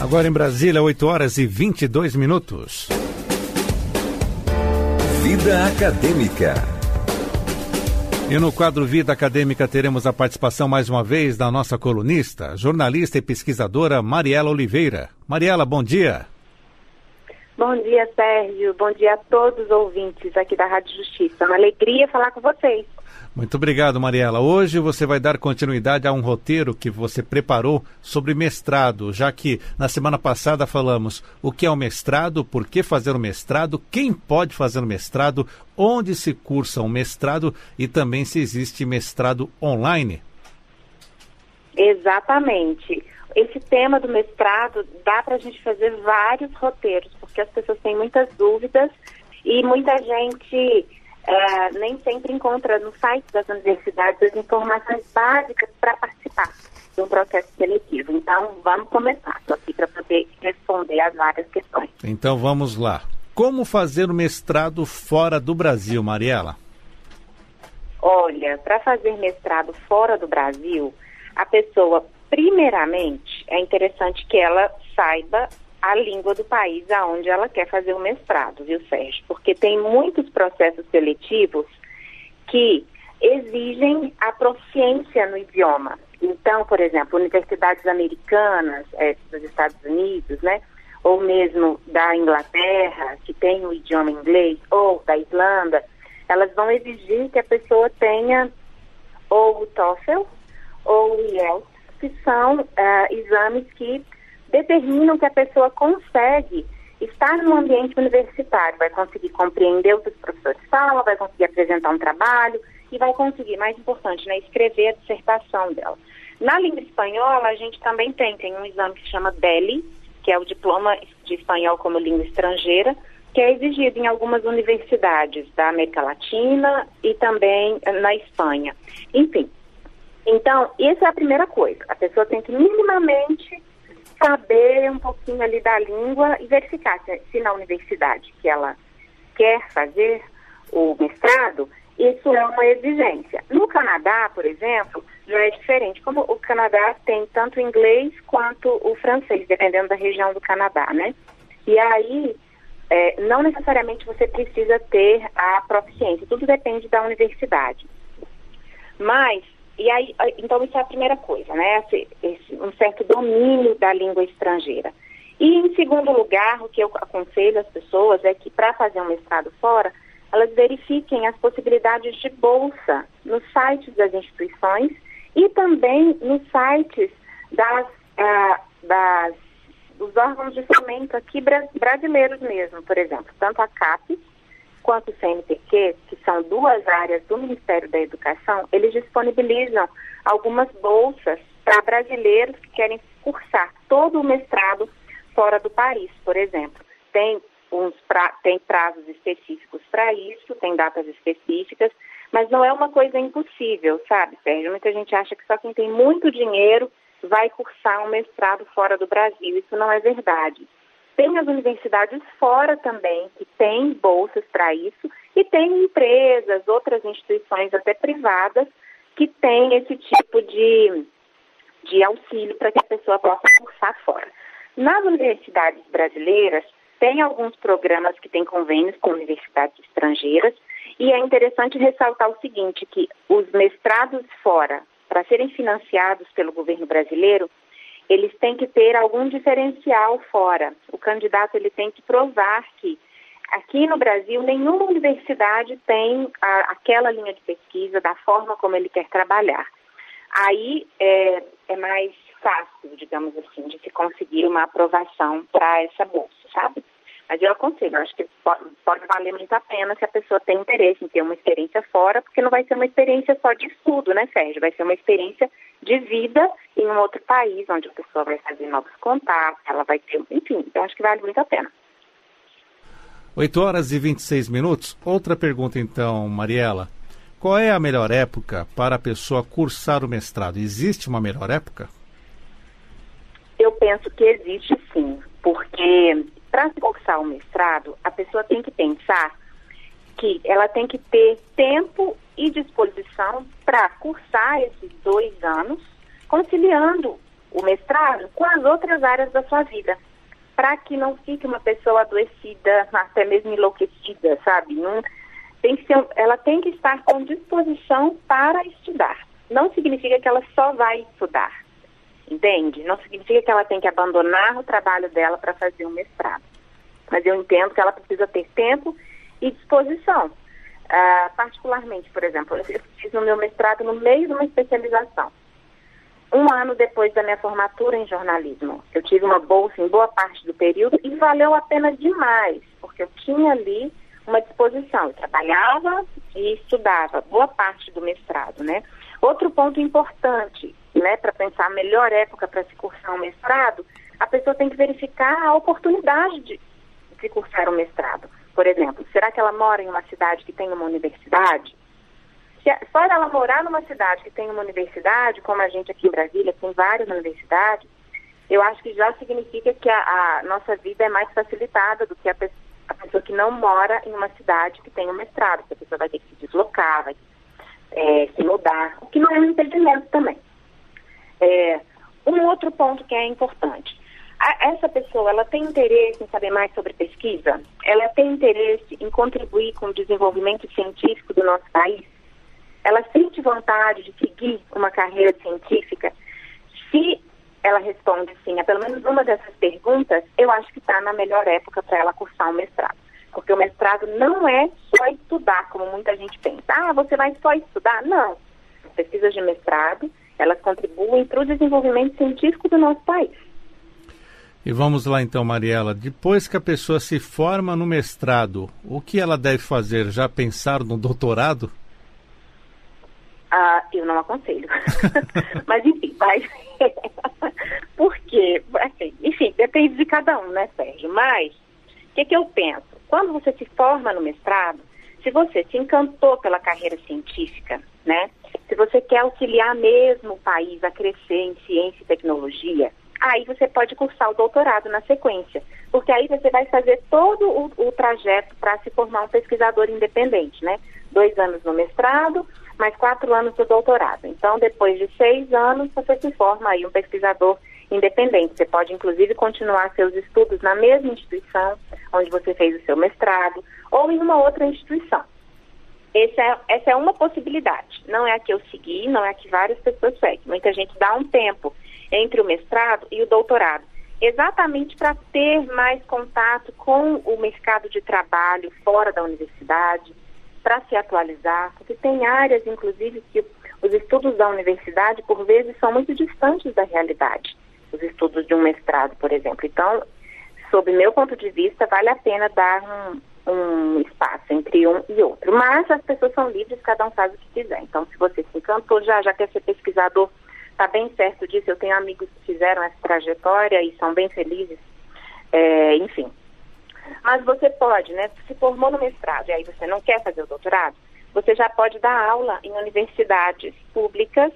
Agora em Brasília, 8 horas e 22 minutos. Vida Acadêmica. E no quadro Vida Acadêmica teremos a participação mais uma vez da nossa colunista, jornalista e pesquisadora Mariela Oliveira. Mariela, bom dia. Bom dia, Sérgio. Bom dia a todos os ouvintes aqui da Rádio Justiça. Uma alegria falar com vocês. Muito obrigado, Mariela. Hoje você vai dar continuidade a um roteiro que você preparou sobre mestrado, já que na semana passada falamos o que é o mestrado, por que fazer o mestrado, quem pode fazer o mestrado, onde se cursa o mestrado e também se existe mestrado online. Exatamente. Esse tema do mestrado dá para a gente fazer vários roteiros, porque as pessoas têm muitas dúvidas e muita gente é, nem sempre encontra no site das universidades as informações básicas para participar de um processo seletivo. Então, vamos começar. Estou aqui para poder responder as várias questões. Então, vamos lá. Como fazer o mestrado fora do Brasil, Mariela? Olha, para fazer mestrado fora do Brasil, a pessoa, primeiramente, é interessante que ela saiba a língua do país aonde ela quer fazer o mestrado, viu, Sérgio? Porque tem muitos processos seletivos que exigem a proficiência no idioma. Então, por exemplo, universidades americanas é, dos Estados Unidos, né? Ou mesmo da Inglaterra, que tem o idioma inglês, ou da Irlanda, elas vão exigir que a pessoa tenha ou o TOEFL ou o IELTS, que são uh, exames que determinam que a pessoa consegue estar no ambiente universitário, vai conseguir compreender o que os professores falam, vai conseguir apresentar um trabalho e vai conseguir, mais importante, né, escrever a dissertação dela. Na língua espanhola, a gente também tem, tem um exame que se chama DELI, que é o Diploma de Espanhol como Língua Estrangeira, que é exigido em algumas universidades da América Latina e também na Espanha. Enfim, então, essa é a primeira coisa. A pessoa tem que minimamente saber um pouquinho ali da língua e verificar se, se na universidade que ela quer fazer o mestrado, isso é uma exigência. No Canadá, por exemplo, já é diferente. Como o Canadá tem tanto o inglês quanto o francês, dependendo da região do Canadá, né? E aí, é, não necessariamente você precisa ter a proficiência, tudo depende da universidade. Mas e aí, então isso é a primeira coisa, né? Esse, esse, um certo domínio da língua estrangeira. E em segundo lugar, o que eu aconselho as pessoas é que para fazer um mestrado fora, elas verifiquem as possibilidades de bolsa nos sites das instituições e também nos sites das, ah, das dos órgãos de fomento aqui brasileiros mesmo, por exemplo, tanto a CAPES quanto o CNPq, que são duas áreas do Ministério da Educação, eles disponibilizam algumas bolsas para brasileiros que querem cursar todo o mestrado fora do país, por exemplo. Tem, uns pra, tem prazos específicos para isso, tem datas específicas, mas não é uma coisa impossível, sabe, Sérgio? Muita gente acha que só quem tem muito dinheiro vai cursar um mestrado fora do Brasil. Isso não é verdade. Tem as universidades fora também, que têm bolsas para isso, e tem empresas, outras instituições, até privadas, que têm esse tipo de, de auxílio para que a pessoa possa cursar fora. Nas universidades brasileiras, tem alguns programas que têm convênios com universidades estrangeiras, e é interessante ressaltar o seguinte, que os mestrados fora, para serem financiados pelo governo brasileiro, eles têm que ter algum diferencial fora. O candidato ele tem que provar que aqui no Brasil nenhuma universidade tem a, aquela linha de pesquisa da forma como ele quer trabalhar. Aí é, é mais fácil, digamos assim, de se conseguir uma aprovação para essa bolsa, sabe? Mas eu aconselho, eu acho que pode, pode, valer muito a pena se a pessoa tem interesse em ter uma experiência fora, porque não vai ser uma experiência só de estudo, né, Sérgio? Vai ser uma experiência de vida em um outro país, onde a pessoa vai fazer novos contatos, ela vai ter, enfim, eu acho que vale muito a pena. 8 horas e 26 minutos. Outra pergunta então, Mariela. Qual é a melhor época para a pessoa cursar o mestrado? Existe uma melhor época? Eu penso que existe sim, porque para cursar o mestrado, a pessoa tem que pensar que ela tem que ter tempo e disposição para cursar esses dois anos, conciliando o mestrado com as outras áreas da sua vida, para que não fique uma pessoa adoecida, até mesmo enlouquecida, sabe? Não, tem que ser, ela tem que estar com disposição para estudar. Não significa que ela só vai estudar, entende? Não significa que ela tem que abandonar o trabalho dela para fazer um mestrado. Mas eu entendo que ela precisa ter tempo e disposição. Uh, particularmente, por exemplo, eu fiz o meu mestrado no meio de uma especialização. Um ano depois da minha formatura em jornalismo, eu tive uma bolsa em boa parte do período e valeu a pena demais, porque eu tinha ali uma disposição. Eu trabalhava e estudava boa parte do mestrado, né? Outro ponto importante, né, para pensar a melhor época para se cursar um mestrado, a pessoa tem que verificar a oportunidade de se cursar um mestrado. Por exemplo, será que ela mora em uma cidade que tem uma universidade? Se, só ela morar numa cidade que tem uma universidade, como a gente aqui em Brasília tem várias universidades, eu acho que já significa que a, a nossa vida é mais facilitada do que a pessoa a pessoa que não mora em uma cidade que tem um mestrado, que a pessoa vai ter que se deslocar, vai é, se mudar, o que não é um impedimento também. É, um outro ponto que é importante. A, essa pessoa, ela tem interesse em saber mais sobre pesquisa? Ela tem interesse em contribuir com o desenvolvimento científico do nosso país? Ela sente vontade de seguir uma carreira científica? Se ela responde sim a pelo menos uma dessas perguntas, eu acho que está na melhor época para ela cursar um mestrado. Porque o mestrado não é só estudar, como muita gente pensa. Ah, você vai só estudar? Não. As pesquisas de mestrado, elas contribuem para o desenvolvimento científico do nosso país. E vamos lá então, Mariela. Depois que a pessoa se forma no mestrado, o que ela deve fazer? Já pensar no doutorado? Ah, eu não aconselho. Mas enfim, vai. Porque, assim, enfim, depende de cada um, né, Sérgio? Mas, o que, que eu penso? Quando você se forma no mestrado, se você se encantou pela carreira científica, né? Se você quer auxiliar mesmo o país a crescer em ciência e tecnologia, aí você pode cursar o doutorado na sequência, porque aí você vai fazer todo o, o trajeto para se formar um pesquisador independente, né? Dois anos no mestrado, mais quatro anos do doutorado. Então, depois de seis anos, você se forma aí um pesquisador independente. Você pode, inclusive, continuar seus estudos na mesma instituição onde você fez o seu mestrado ou em uma outra instituição. É, essa é uma possibilidade. Não é a que eu segui, não é a que várias pessoas seguem. Muita gente dá um tempo entre o mestrado e o doutorado, exatamente para ter mais contato com o mercado de trabalho fora da universidade, para se atualizar, porque tem áreas, inclusive, que os estudos da universidade, por vezes, são muito distantes da realidade. Os estudos de um mestrado, por exemplo. Então, sob meu ponto de vista, vale a pena dar um, um espaço entre um e outro. Mas as pessoas são livres, cada um faz o que quiser. Então, se você se encantou já, já quer ser pesquisador, está bem certo disso. Eu tenho amigos que fizeram essa trajetória e são bem felizes. É, enfim, mas você pode, né? Se formou no mestrado e aí você não quer fazer o doutorado, você já pode dar aula em universidades públicas,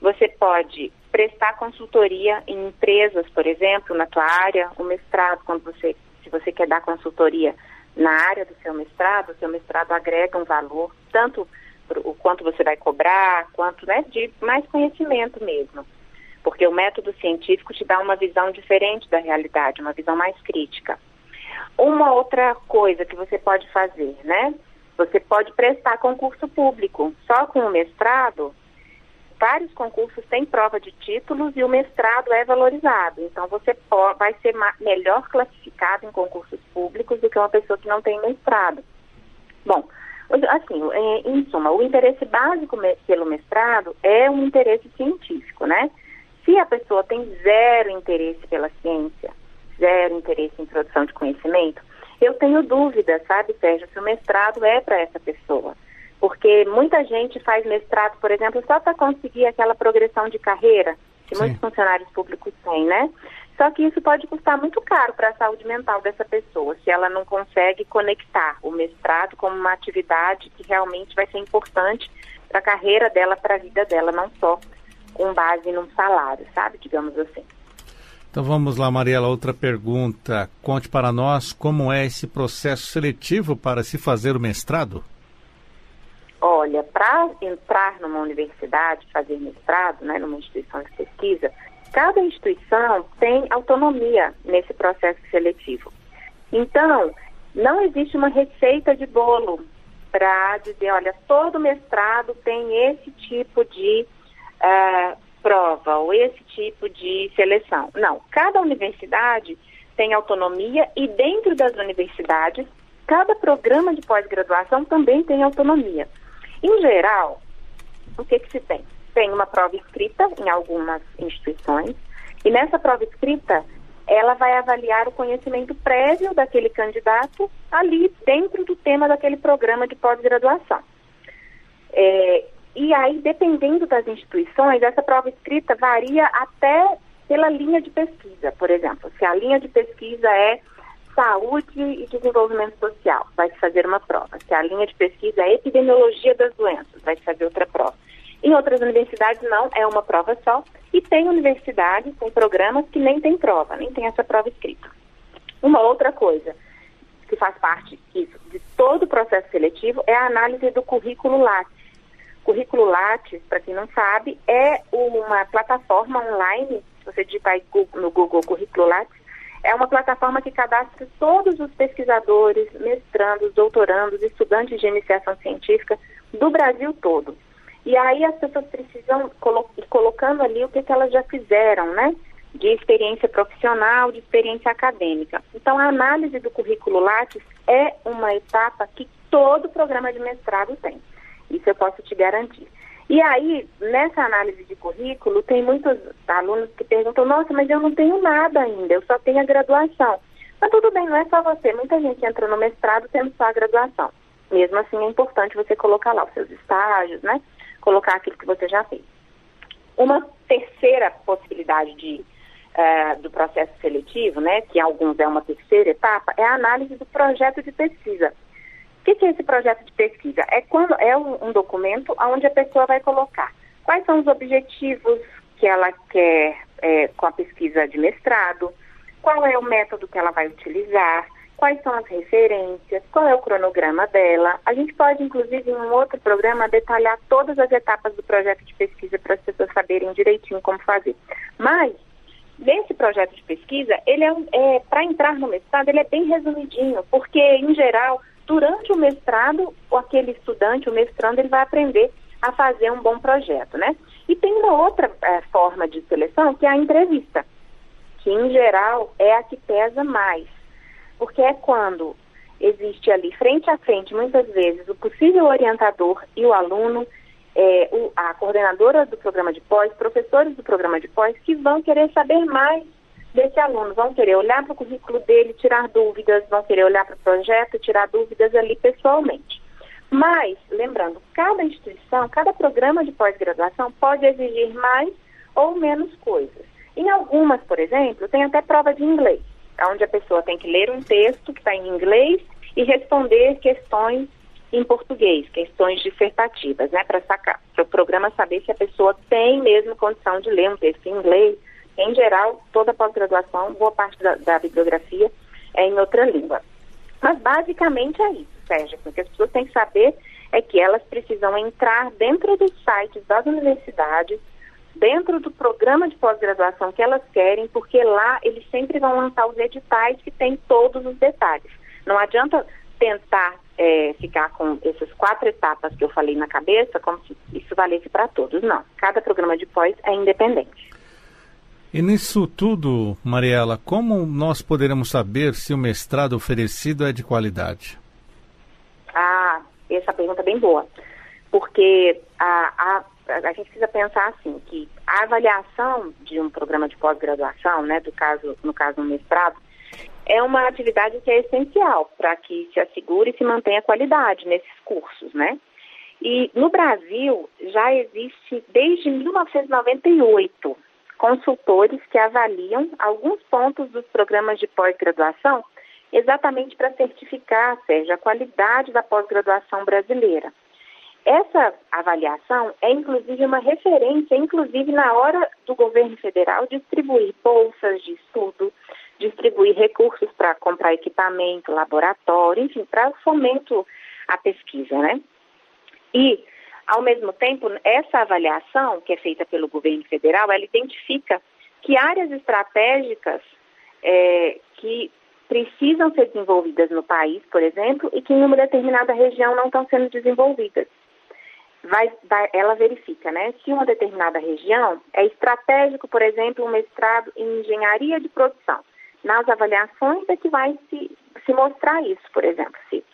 você pode prestar consultoria em empresas, por exemplo, na tua área, o mestrado, quando você, se você quer dar consultoria na área do seu mestrado, o seu mestrado agrega um valor, tanto o quanto você vai cobrar, quanto né, de mais conhecimento mesmo. Porque o método científico te dá uma visão diferente da realidade, uma visão mais crítica. Uma outra coisa que você pode fazer, né? Você pode prestar concurso público. Só com o mestrado, vários concursos têm prova de títulos e o mestrado é valorizado. Então, você vai ser melhor classificado em concursos públicos do que uma pessoa que não tem mestrado. Bom, assim, em suma, o interesse básico pelo mestrado é um interesse científico, né? Se a pessoa tem zero interesse pela ciência, zero interesse em produção de conhecimento, eu tenho dúvida, sabe, Sérgio, se o mestrado é para essa pessoa. Porque muita gente faz mestrado, por exemplo, só para conseguir aquela progressão de carreira que Sim. muitos funcionários públicos têm, né? Só que isso pode custar muito caro para a saúde mental dessa pessoa, se ela não consegue conectar o mestrado como uma atividade que realmente vai ser importante para a carreira dela, para a vida dela, não só com base num salário, sabe? Digamos assim. Então vamos lá, Mariela, outra pergunta. Conte para nós como é esse processo seletivo para se fazer o mestrado. Olha, para entrar numa universidade, fazer mestrado, né, numa instituição de pesquisa, cada instituição tem autonomia nesse processo seletivo. Então, não existe uma receita de bolo para dizer, olha, todo mestrado tem esse tipo de uh, prova ou esse tipo de seleção. Não, cada universidade tem autonomia e dentro das universidades, cada programa de pós-graduação também tem autonomia. Em geral, o que, que se tem? Tem uma prova escrita em algumas instituições e nessa prova escrita ela vai avaliar o conhecimento prévio daquele candidato ali dentro do tema daquele programa de pós-graduação. É, e aí, dependendo das instituições, essa prova escrita varia até pela linha de pesquisa, por exemplo. Se a linha de pesquisa é saúde e desenvolvimento social, vai se fazer uma prova. Se a linha de pesquisa é epidemiologia das doenças, vai se fazer outra prova. Em outras universidades não, é uma prova só. E tem universidades, tem programas que nem tem prova, nem tem essa prova escrita. Uma outra coisa que faz parte isso, de todo o processo seletivo é a análise do currículo Lattes. Currículo Lattes, para quem não sabe, é uma plataforma online, se você digitar no Google Currículo Lattes, é uma plataforma que cadastra todos os pesquisadores, mestrandos, doutorandos, estudantes de iniciação científica do Brasil todo. E aí as pessoas precisam colo colocando ali o que, que elas já fizeram, né? De experiência profissional, de experiência acadêmica. Então, a análise do currículo Lattes é uma etapa que todo programa de mestrado tem. Isso eu posso te garantir. E aí, nessa análise de currículo, tem muitos alunos que perguntam: nossa, mas eu não tenho nada ainda, eu só tenho a graduação. Mas tudo bem, não é só você. Muita gente entra no mestrado tendo só a graduação. Mesmo assim, é importante você colocar lá os seus estágios, né? colocar aquilo que você já fez. Uma terceira possibilidade de, uh, do processo seletivo, né, que alguns é uma terceira etapa, é a análise do projeto de pesquisa. Que, que é esse projeto de pesquisa? É, quando, é um, um documento onde a pessoa vai colocar quais são os objetivos que ela quer é, com a pesquisa de mestrado, qual é o método que ela vai utilizar, quais são as referências, qual é o cronograma dela. A gente pode, inclusive, em um outro programa, detalhar todas as etapas do projeto de pesquisa para as pessoas saberem direitinho como fazer. Mas, nesse projeto de pesquisa, ele é, é para entrar no mestrado, ele é bem resumidinho, porque, em geral, durante o mestrado, aquele estudante, o mestrando, ele vai aprender a fazer um bom projeto, né? E tem uma outra é, forma de seleção, que é a entrevista, que, em geral, é a que pesa mais porque é quando existe ali frente a frente, muitas vezes, o possível orientador e o aluno, é, o, a coordenadora do programa de pós, professores do programa de pós, que vão querer saber mais desse aluno, vão querer olhar para o currículo dele, tirar dúvidas, vão querer olhar para o projeto, tirar dúvidas ali pessoalmente. Mas, lembrando, cada instituição, cada programa de pós-graduação pode exigir mais ou menos coisas. Em algumas, por exemplo, tem até prova de inglês onde a pessoa tem que ler um texto que está em inglês e responder questões em português, questões dissertativas, né, para o programa saber se a pessoa tem mesmo condição de ler um texto em inglês. Em geral, toda pós-graduação, boa parte da, da, bibliografia é em outra língua. Mas basicamente é isso, Sérgio, o que as pessoas têm que saber é que elas precisam entrar dentro dos sites das universidades, dentro do programa de pós-graduação que elas querem, porque lá eles sempre vão lançar os editais que tem todos os detalhes. Não adianta tentar é, ficar com essas quatro etapas que eu falei na cabeça, como se isso valesse para todos. Não. Cada programa de pós é independente. E nisso tudo, Mariela, como nós poderemos saber se o mestrado oferecido é de qualidade? Ah, essa pergunta é bem boa. Porque a, a a gente precisa pensar assim, que a avaliação de um programa de pós-graduação, né, do caso, no caso um mestrado, é uma atividade que é essencial para que se assegure e se mantenha qualidade nesses cursos, né? E no Brasil já existe desde 1998 consultores que avaliam alguns pontos dos programas de pós-graduação exatamente para certificar, seja a qualidade da pós-graduação brasileira. Essa avaliação é inclusive uma referência, inclusive na hora do governo federal distribuir bolsas de estudo, distribuir recursos para comprar equipamento, laboratório, enfim, para fomento à pesquisa, né? E, ao mesmo tempo, essa avaliação que é feita pelo governo federal, ela identifica que áreas estratégicas é, que precisam ser desenvolvidas no país, por exemplo, e que em uma determinada região não estão sendo desenvolvidas. Vai, vai, ela verifica, né? Se uma determinada região é estratégico, por exemplo, um mestrado em engenharia de produção. Nas avaliações é que vai se, se mostrar isso, por exemplo, se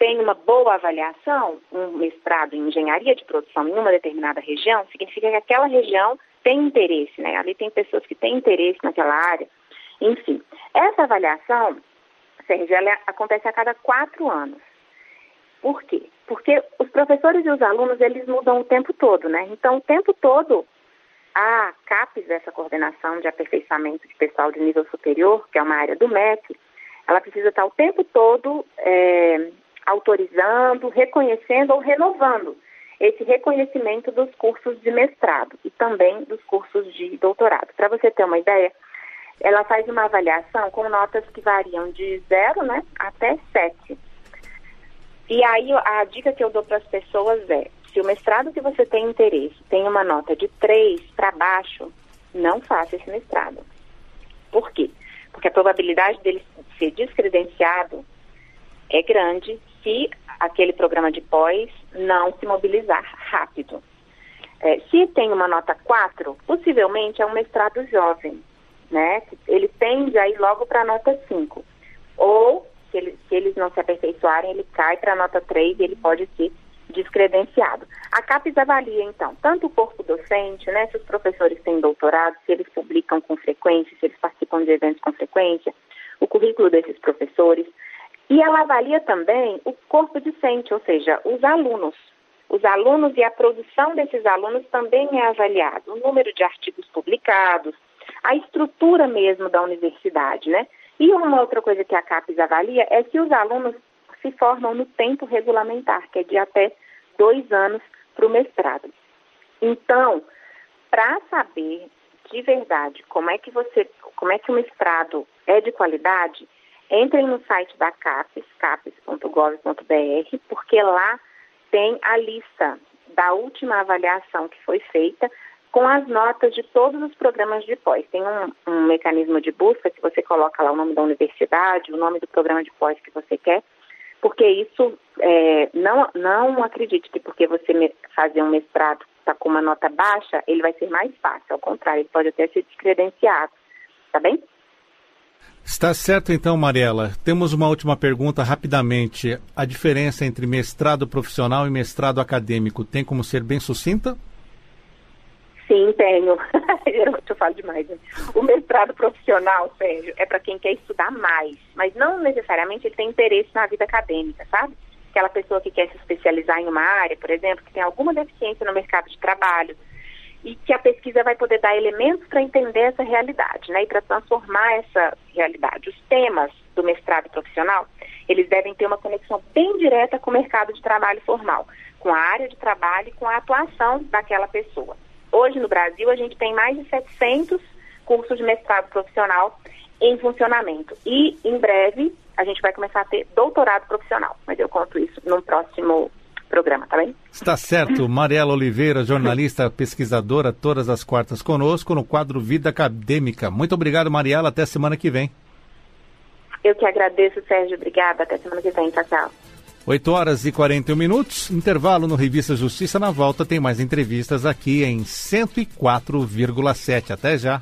tem uma boa avaliação, um mestrado em engenharia de produção em uma determinada região, significa que aquela região tem interesse, né? Ali tem pessoas que têm interesse naquela área. Enfim, essa avaliação, Sérgio, ela acontece a cada quatro anos. Por quê? Porque os professores e os alunos, eles mudam o tempo todo, né? Então, o tempo todo, a CAPES, essa coordenação de aperfeiçoamento de pessoal de nível superior, que é uma área do MEC, ela precisa estar o tempo todo é, autorizando, reconhecendo ou renovando esse reconhecimento dos cursos de mestrado e também dos cursos de doutorado. Para você ter uma ideia, ela faz uma avaliação com notas que variam de zero né, até sete. E aí a dica que eu dou para as pessoas é, se o mestrado que você tem interesse tem uma nota de três para baixo, não faça esse mestrado. Por quê? Porque a probabilidade dele ser descredenciado é grande se aquele programa de pós não se mobilizar rápido. É, se tem uma nota 4, possivelmente é um mestrado jovem, né? Ele tende a ir logo para a nota 5. Ou, se, ele, se, eles não se aperfeiçoarem, ele cai para a nota 3 e ele pode ser descredenciado. A CAPES avalia, então, tanto o corpo docente, né, se os professores têm doutorado, se eles publicam com frequência, se eles participam de eventos com frequência, o currículo desses professores, e ela avalia também o corpo docente, ou seja, os alunos. Os alunos e a produção desses alunos também é avaliado. O número de artigos publicados, a estrutura mesmo da universidade, né? E uma outra coisa que a CAPES avalia é se os alunos se formam no tempo regulamentar, que é de até dois anos para o mestrado. Então, para saber de verdade como é que você, como é que o mestrado é de qualidade, Entrem no site da CAPES, capes.gov.br, porque lá tem a lista da última avaliação que foi feita com as notas de todos os programas de pós. Tem um, um, mecanismo de busca que você coloca lá o nome da universidade, o nome do programa de pós que você quer, porque isso, é, não, não acredite que porque você fazer um mestrado está com uma nota baixa, ele vai ser mais fácil. Ao contrário, ele pode até ser descredenciado. Tá bem? Está certo então, Mariela. Temos uma última pergunta rapidamente. A diferença entre mestrado profissional e mestrado acadêmico tem como ser bem sucinta? Sim, tenho. eu falo demais. Né? O mestrado profissional, Sérgio, é para quem quer estudar mais, mas não necessariamente ele tem interesse na vida acadêmica, sabe? Aquela pessoa que quer se especializar em uma área, por exemplo, que tem alguma deficiência no mercado de trabalho, e que a pesquisa vai poder dar elementos para entender essa realidade, né, e para transformar essa realidade. Os temas do mestrado profissional, eles devem ter uma conexão bem direta com o mercado de trabalho formal, com a área de trabalho e com a atuação daquela pessoa. Hoje no Brasil a gente tem mais de 700 cursos de mestrado profissional em funcionamento e em breve a gente vai começar a ter doutorado profissional, mas eu conto isso no próximo programa, tá bem? Está certo. Mariela Oliveira, jornalista, pesquisadora, todas as quartas conosco no quadro Vida Acadêmica. Muito obrigado, Mariela. Até semana que vem. Eu que agradeço, Sérgio. Obrigada. Até semana que vem. Tchau, tchau. 8 horas e 41 minutos, intervalo no Revista Justiça. Na volta tem mais entrevistas aqui em 104,7. Até já.